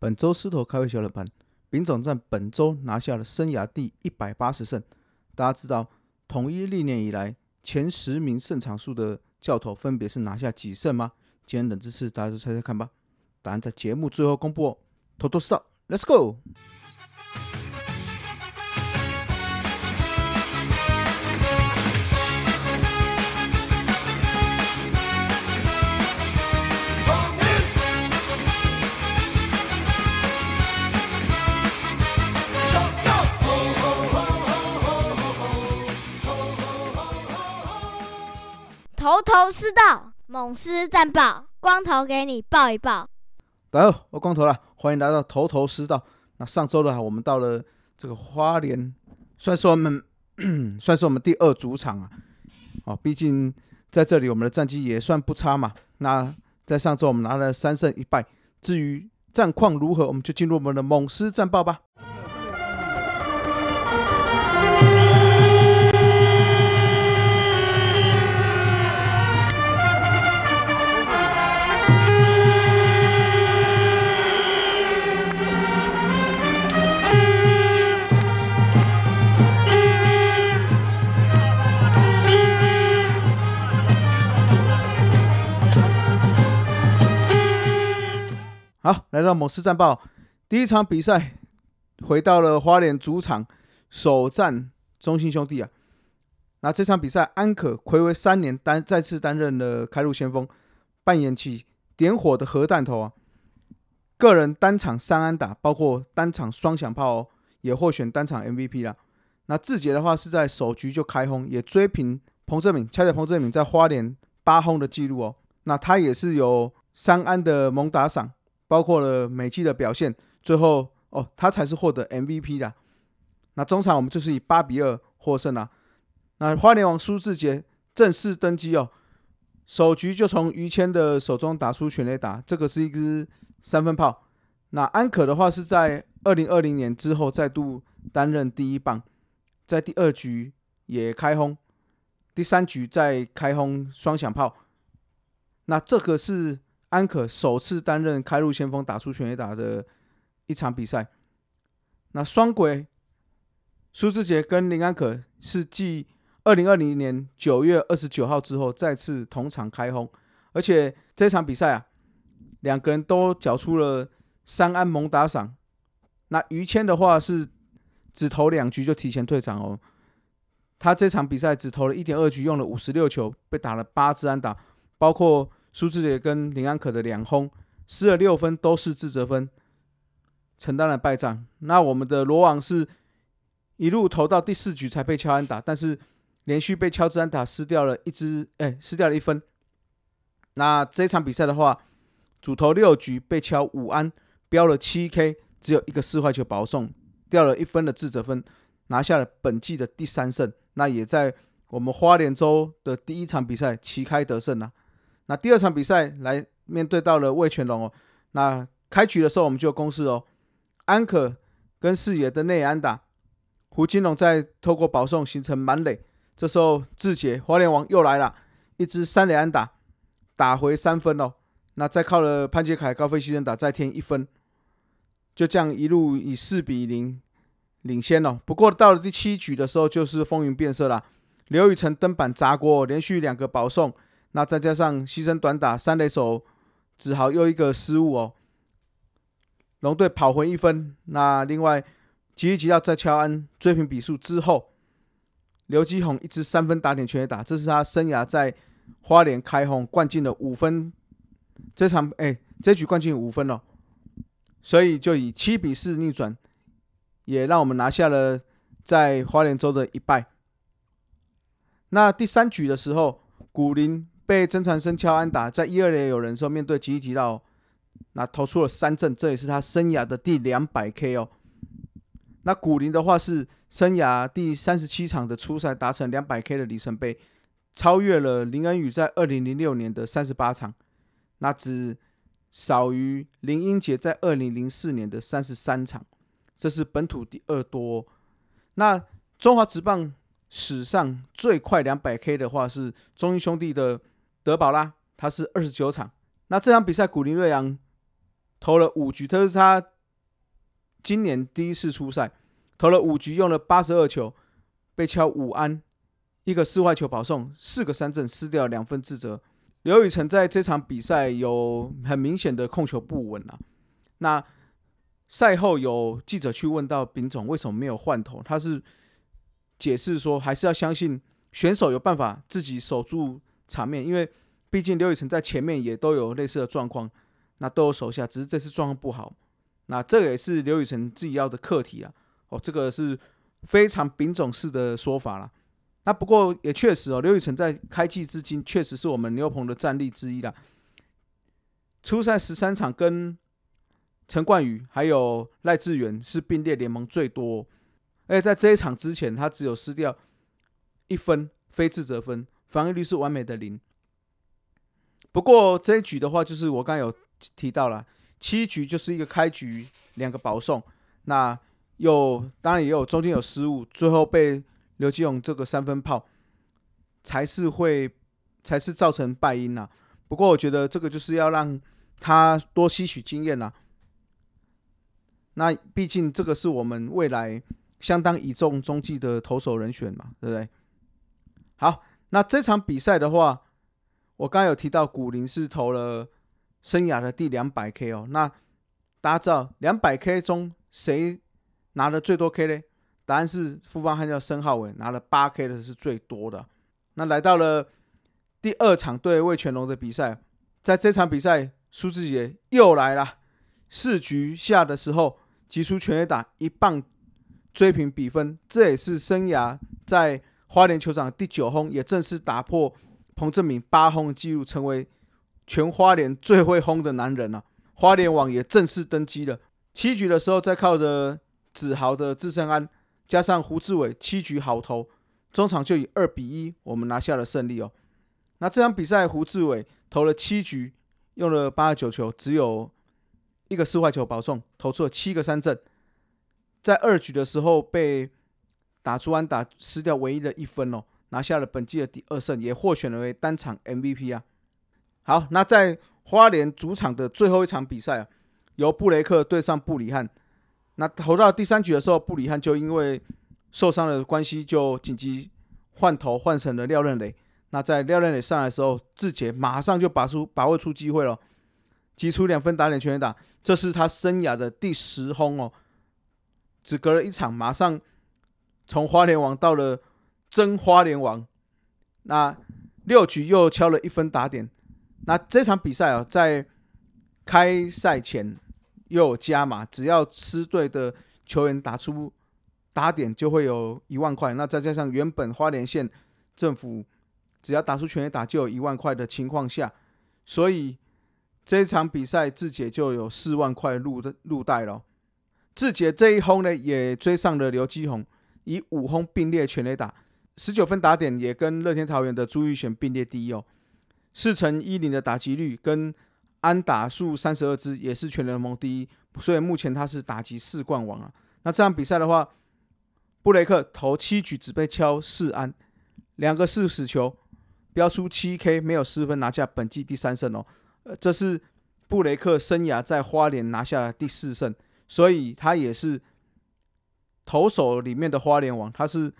本周狮头开胃小冷盘，丙总在本周拿下了生涯第一百八十胜。大家知道统一历年以来前十名胜场数的教头分别是拿下几胜吗？今天冷知识，大家就猜猜看吧。答案在节目最后公布哦。偷偷 stop，Let's go！头头是道，猛狮战报，光头给你报一报。大家好，我光头了，欢迎来到头头是道。那上周的话我们到了这个花莲，算是我们 算是我们第二主场啊。哦，毕竟在这里我们的战绩也算不差嘛。那在上周我们拿了三胜一败，至于战况如何，我们就进入我们的猛狮战报吧。好，来到某市战报，第一场比赛回到了花莲主场首战中信兄弟啊。那这场比赛，安可暌违三年担再次担任了开路先锋，扮演起点火的核弹头啊。个人单场三安打，包括单场双响炮哦，也获选单场 MVP 啦。那志杰的话是在首局就开轰，也追平彭正敏，恰恰彭正敏在花莲八轰的记录哦。那他也是有三安的猛打赏。包括了美季的表现，最后哦，他才是获得 MVP 的。那中场我们就是以八比二获胜了。那花莲王苏志杰正式登基哦，首局就从于谦的手中打出全垒打，这个是一支三分炮。那安可的话是在二零二零年之后再度担任第一棒，在第二局也开轰，第三局再开轰双响炮。那这个是。安可首次担任开路先锋，打出全垒打的一场比赛。那双轨苏志杰跟林安可是继二零二零年九月二十九号之后再次同场开轰，而且这场比赛啊，两个人都缴出了三安猛打赏。那于谦的话是只投两局就提前退场哦，他这场比赛只投了一点二局，用了五十六球，被打了八支安打，包括。苏志杰跟林安可的两轰失了六分，都是自责分，承担了败仗。那我们的罗网是一路投到第四局才被敲安打，但是连续被敲支安打失掉了一支，哎，失掉了一分。那这场比赛的话，主投六局被敲五安，标了七 K，只有一个四坏球保送，掉了一分的自责分，拿下了本季的第三胜。那也在我们花莲州的第一场比赛旗开得胜了。那第二场比赛来面对到了魏全龙哦，那开局的时候我们就有公示哦，安可跟四野的内安打，胡金龙在透过保送形成满垒，这时候志杰花莲王又来了，一支三垒安打打回三分哦，那再靠了潘杰凯高飞牺牲打再添一分，就这样一路以四比零领先哦。不过到了第七局的时候就是风云变色了，刘宇成登板砸锅，连续两个保送。那再加上牺牲短打，三垒手只好又一个失误哦。龙队跑回一分。那另外吉利吉要在乔安追平比数之后，刘基宏一支三分打点全垒打，这是他生涯在花莲开轰灌进了五分。这场哎，这局灌进五分了，所以就以七比四逆转，也让我们拿下了在花莲州的一败。那第三局的时候，古林。被曾传生敲安打，在一二垒有人时候，面对吉吉吉到，那投出了三振，这也是他生涯的第两百 K 哦。那古林的话是生涯第三十七场的初赛达成两百 K 的里程碑，超越了林恩宇在二零零六年的三十八场，那只少于林英杰在二零零四年的三十三场，这是本土第二多。那中华职棒史上最快两百 K 的话是中英兄弟的。德保拉，他是二十九场。那这场比赛，古林瑞阳投了五局，这是他今年第一次出赛，投了五局，用了八十二球，被敲五安，一个四坏球保送，四个三振，失掉两分自责。刘宇辰在这场比赛有很明显的控球不稳啊。那赛后有记者去问到丙总为什么没有换头，他是解释说还是要相信选手有办法自己守住场面，因为毕竟刘宇辰在前面也都有类似的状况，那都有手下，只是这次状况不好。那这也是刘宇辰自己要的课题啊。哦，这个是非常丙种式的说法了。那不过也确实哦，刘宇辰在开季至今确实是我们牛棚的战力之一啦。初赛十三场，跟陈冠宇还有赖志远是并列联盟最多。而且在这一场之前，他只有失掉一分非自责分，防御率是完美的零。不过这一局的话，就是我刚刚有提到了，七局就是一个开局两个保送，那又当然也有中间有失误，最后被刘基勇这个三分炮才是会才是造成败因呐。不过我觉得这个就是要让他多吸取经验啦。那毕竟这个是我们未来相当倚重中继的投手人选嘛，对不对？好，那这场比赛的话。我刚有提到古林是投了生涯的第两百 K 哦，那大家知道两百 K 中谁拿的最多 K 呢？答案是复方悍将申浩伟拿了八 K 的是最多的。那来到了第二场对魏全龙的比赛，在这场比赛苏志杰又来了，四局下的时候击出全垒打一棒追平比分，这也是生涯在花莲球场第九轰，也正式打破。彭正明八轰的记录，成为全花莲最会轰的男人了。花莲网也正式登基了。七局的时候，再靠着子豪的自胜安，加上胡志伟七局好投，中场就以二比一，我们拿下了胜利哦。那这场比赛，胡志伟投了七局，用了八十九球，只有一个四坏球保送，投出了七个三振。在二局的时候被打出安打，失掉唯一的一分哦。拿下了本季的第二胜，也获选为单场 MVP 啊。好，那在花莲主场的最后一场比赛啊，由布雷克对上布里汉。那投到第三局的时候，布里汉就因为受伤的关系，就紧急换头换成了廖任磊。那在廖任磊上来的时候，志杰马上就把出把握出机会了，击出两分打点全垒打，这是他生涯的第十轰哦。只隔了一场，马上从花莲王到了。真花莲王，那六局又敲了一分打点。那这场比赛啊，在开赛前又有加码，只要吃队的球员打出打点，就会有一万块。那再加上原本花莲县政府只要打出全垒打就有一万块的情况下，所以这场比赛志杰就有四万块入的入袋了。志杰这一轰呢，也追上了刘基宏，以五轰并列全垒打。十九分打点也跟乐天桃园的朱玉贤并列第一哦，四乘一零的打击率跟安打数三十二支也是全联盟第一，所以目前他是打击四冠王啊。那这场比赛的话，布雷克投七局只被敲四安，两个四死球，标出七 K，没有失分，拿下本季第三胜哦。呃，这是布雷克生涯在花莲拿下第四胜，所以他也是投手里面的花莲王，他是。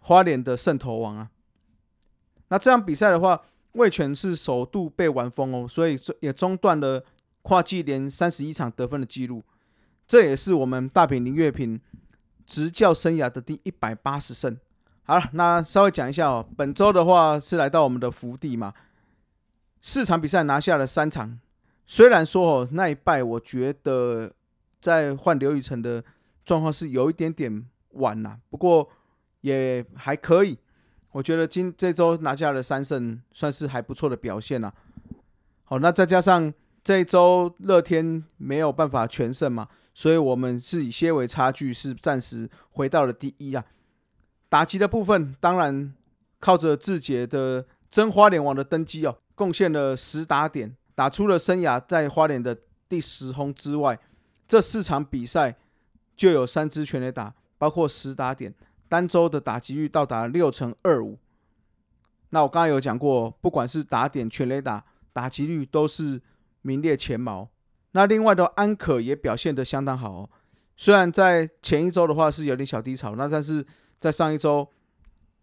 花莲的胜投王啊，那这场比赛的话，魏权是首度被完封哦，所以也中断了跨季连三十一场得分的记录。这也是我们大平林月平执教生涯的第一百八十胜。好了，那稍微讲一下哦，本周的话是来到我们的福地嘛，四场比赛拿下了三场。虽然说哦那一败，我觉得在换刘宇辰的状况是有一点点晚呐，不过。也还可以，我觉得今这周拿下了三胜，算是还不错的表现了。好，那再加上这一周乐天没有办法全胜嘛，所以我们是以些微差距是暂时回到了第一啊。打击的部分，当然靠着志杰的真花莲王的登基哦，贡献了十打点，打出了生涯在花莲的第十轰之外，这四场比赛就有三支全垒打，包括十打点。单周的打击率到达六成二五，那我刚刚有讲过，不管是打点、全垒打，打击率都是名列前茅。那另外的安可也表现得相当好哦。虽然在前一周的话是有点小低潮，那但是在上一周，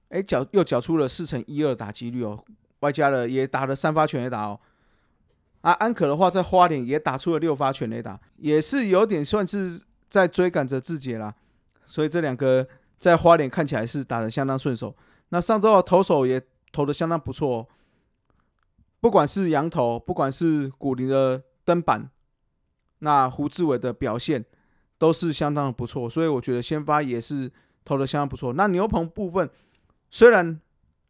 哎，缴又缴出了四成一二打击率哦，外加了也打了三发全垒打哦。啊，安可的话在花莲也打出了六发全垒打，也是有点算是在追赶着自己啦。所以这两个在花莲看起来是打得相当顺手。那上周的投手也投得相当不错哦，不管是羊头，不管是古林的登板，那胡志伟的表现。都是相当的不错，所以我觉得先发也是投的相当不错。那牛棚部分虽然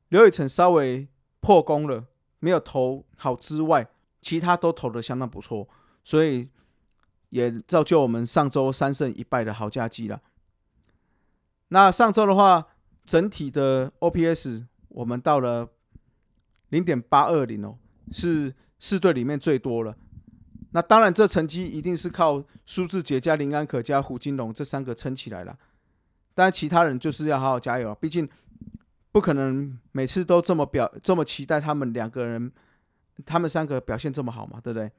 刘宇成稍微破功了，没有投好之外，其他都投的相当不错，所以也造就我们上周三胜一败的好佳绩了。那上周的话，整体的 OPS 我们到了零点八二零哦，是四队里面最多了。那当然，这成绩一定是靠苏志杰加林安可加胡金龙这三个撑起来了。但其他人就是要好好加油啊！毕竟不可能每次都这么表这么期待他们两个人，他们三个表现这么好嘛，对不对？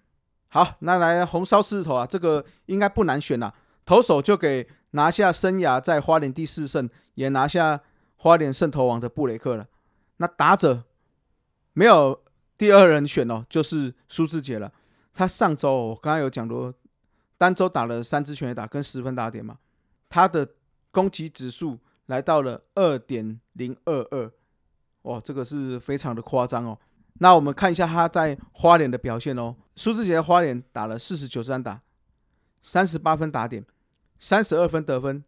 好，那来红烧狮子头啊，这个应该不难选啦。投手就给拿下生涯在花莲第四胜，也拿下花莲胜投王的布雷克了。那打者没有第二人选哦，就是苏志杰了。他上周我刚刚有讲过，单周打了三支全垒打跟十分打点嘛，他的攻击指数来到了二点零二二，哇，这个是非常的夸张哦。那我们看一下他在花莲的表现哦，苏志杰花莲打了四十九支打，三十八分打点，三十二分得分，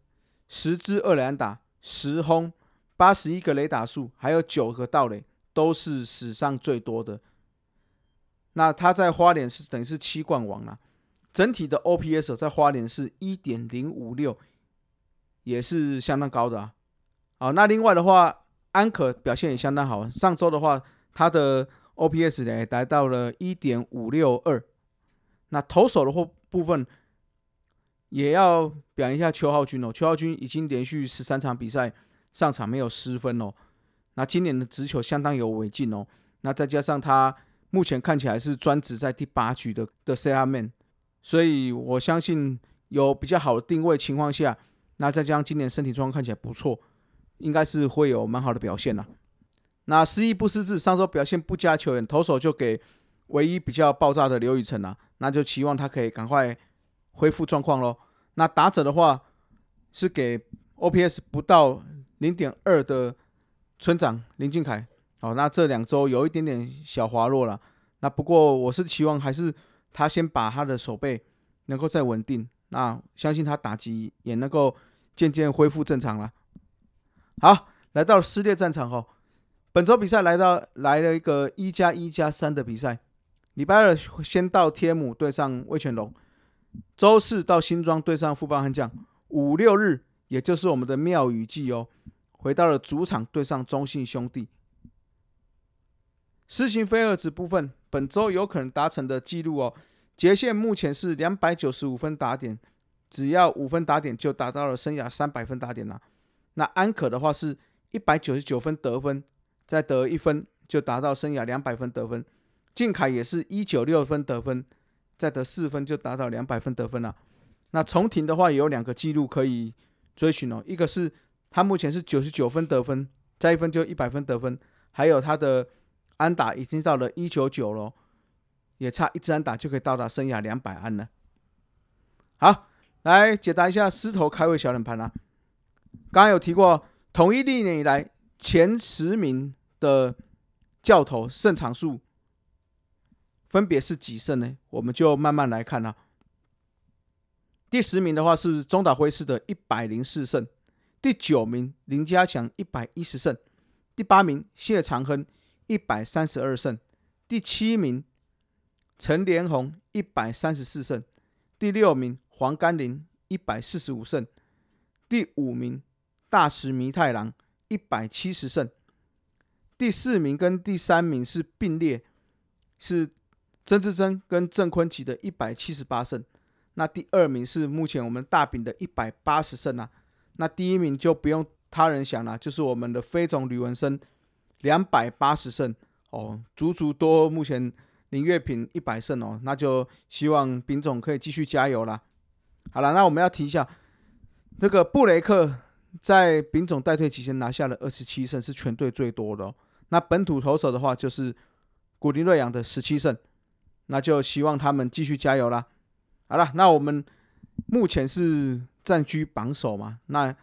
十支二垒安打，十轰，八十一个雷打数，还有九个盗垒，都是史上最多的。那他在花莲是等于是七冠王了，整体的 OPS 在花莲是一点零五六，也是相当高的啊。好，那另外的话，安可表现也相当好，上周的话，他的 OPS 呢达到了一点五六二。那投手的话部分，也要表扬一下邱浩军哦，邱浩军已经连续十三场比赛上场没有失分哦。那今年的直球相当有违禁哦，那再加上他。目前看起来是专职在第八局的的 C R man，所以我相信有比较好的定位情况下，那再加上今年身体状况看起来不错，应该是会有蛮好的表现啦。那失意不失智，上周表现不佳球员投手就给唯一比较爆炸的刘宇辰啊，那就期望他可以赶快恢复状况喽。那打者的话是给 O P S 不到零点二的村长林俊凯。好，那这两周有一点点小滑落了。那不过我是期望还是他先把他的手背能够再稳定，那相信他打击也能够渐渐恢复正常了。好，来到了撕裂战场后，本周比赛来到来了一个一加一加三的比赛。礼拜二先到天母对上威全龙，周四到新庄对上富邦悍将，五六日也就是我们的庙宇季哦，回到了主场对上中信兄弟。施行飞二子部分，本周有可能达成的记录哦。杰线目前是两百九十五分打点，只要五分打点就达到了生涯三百分打点了。那安可的话是一百九十九分得分，再得一分就达到生涯两百分得分。靖凯也是一九六分得分，再得四分就达到两百分得分了。那重庭的话也有两个记录可以追寻哦，一个是他目前是九十九分得分，再一分就一百分得分，还有他的。安打已经到了一九九了，也差一支安打就可以到达生涯两百安了。好，来解答一下狮头开胃小冷盘啦。刚刚有提过，统一历年以来前十名的教头胜场数分别是几胜呢？我们就慢慢来看啦。第十名的话是中岛辉士的一百零四胜，第九名林家强一百一十胜，第八名谢长亨。一百三十二胜，第七名陈连红一百三十四胜，第六名黄甘霖一百四十五胜，第五名大石弥太郎一百七十胜，第四名跟第三名是并列，是曾志珍跟郑坤奇的一百七十八胜，那第二名是目前我们大饼的一百八十胜啊，那第一名就不用他人想了，就是我们的飞总吕文生。两百八十胜哦，足足多目前林月平一百胜哦，那就希望丙总可以继续加油啦。好了，那我们要提一下，这个布雷克在丙总带队期间拿下了二十七胜，是全队最多的、哦。那本土投手的话，就是古林瑞阳的十七胜，那就希望他们继续加油啦。好了，那我们目前是占据榜首嘛，那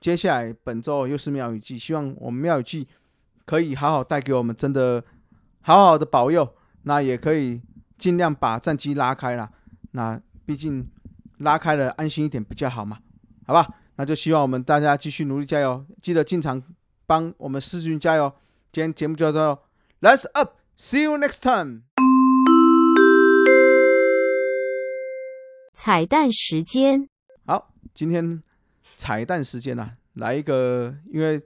接下来本周又是庙宇季，希望我们庙宇季可以好好带给我们真的好好的保佑，那也可以尽量把战绩拉开啦。那毕竟拉开了，安心一点比较好嘛，好吧？那就希望我们大家继续努力加油，记得进场帮我们世军加油。今天节目就到这，Let's up，See you next time。彩蛋时间，好，今天彩蛋时间啊，来一个，因为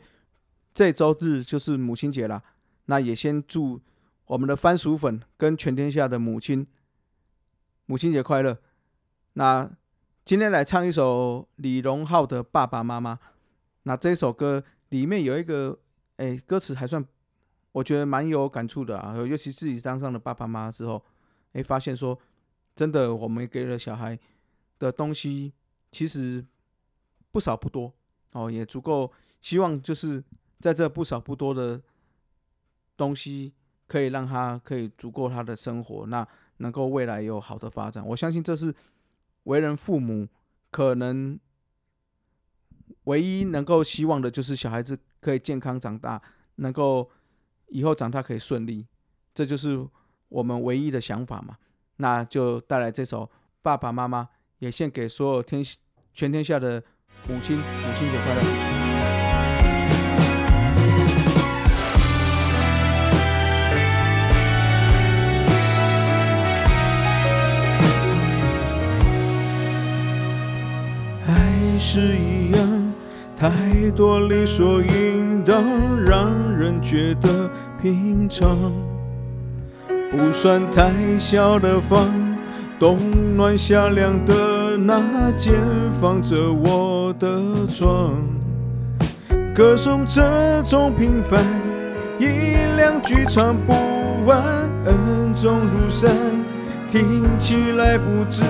这周日就是母亲节了，那也先祝我们的番薯粉跟全天下的母亲母亲节快乐。那今天来唱一首李荣浩的《爸爸妈妈》。那这首歌里面有一个，哎，歌词还算我觉得蛮有感触的啊，尤其自己当上了爸爸妈妈之后，哎，发现说。真的，我们给了小孩的东西，其实不少不多哦，也足够。希望就是在这不少不多的东西，可以让他可以足够他的生活，那能够未来有好的发展。我相信这是为人父母可能唯一能够希望的，就是小孩子可以健康长大，能够以后长大可以顺利，这就是我们唯一的想法嘛。那就带来这首《爸爸妈妈》，也献给所有天全天下的母亲，母亲节快乐！爱是一，太多理所应当，让人觉得平常。不算太小的房，冬暖夏凉的那间放着我的床。歌颂这种平凡，一两句唱不完，恩重如山，听起来不自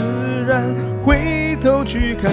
然。回头去看，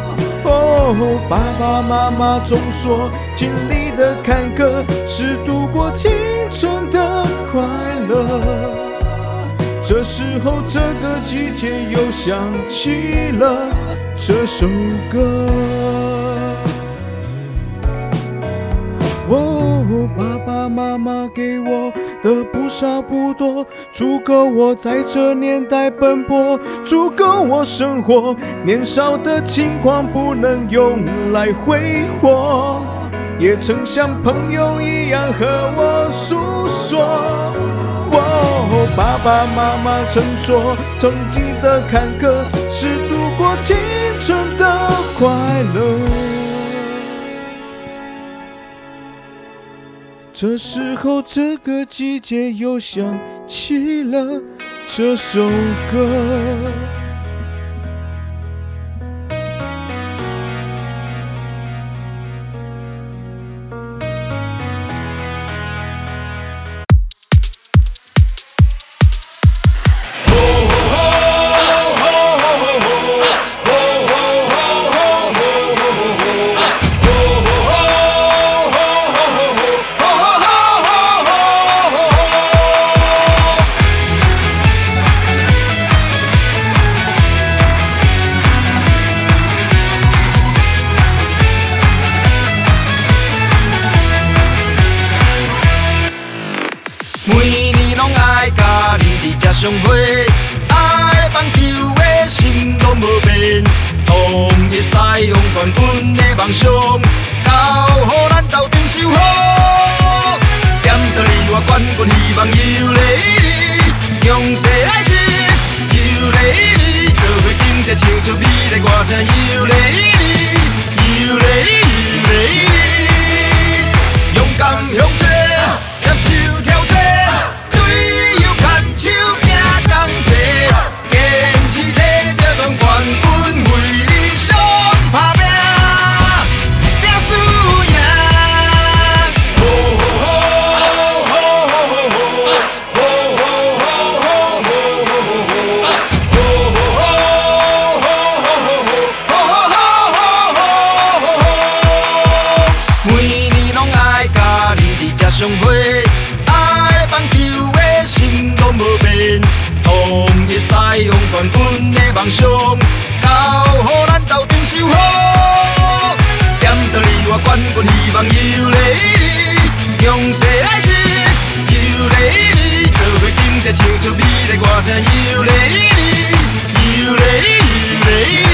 哦，爸爸妈妈总说，经历的坎坷是度过青春的快乐。这时候，这个季节又想起了这首歌。哦，爸爸妈妈给我的不少不多，足够我在这年代奔波，足够我生活。年少的轻狂不能用来挥霍，也曾像朋友一样和我诉说。哦，爸爸妈妈曾说，曾经的坎坷是度过青春的快乐。这时候，这个季节又想起了这首歌。れ统一西洋冠军的梦想，交予咱斗阵守好。点到你我冠军希望有你你，向西来时有你你，做伙整齐唱出美丽歌声有你你，有你有你你，勇敢向前。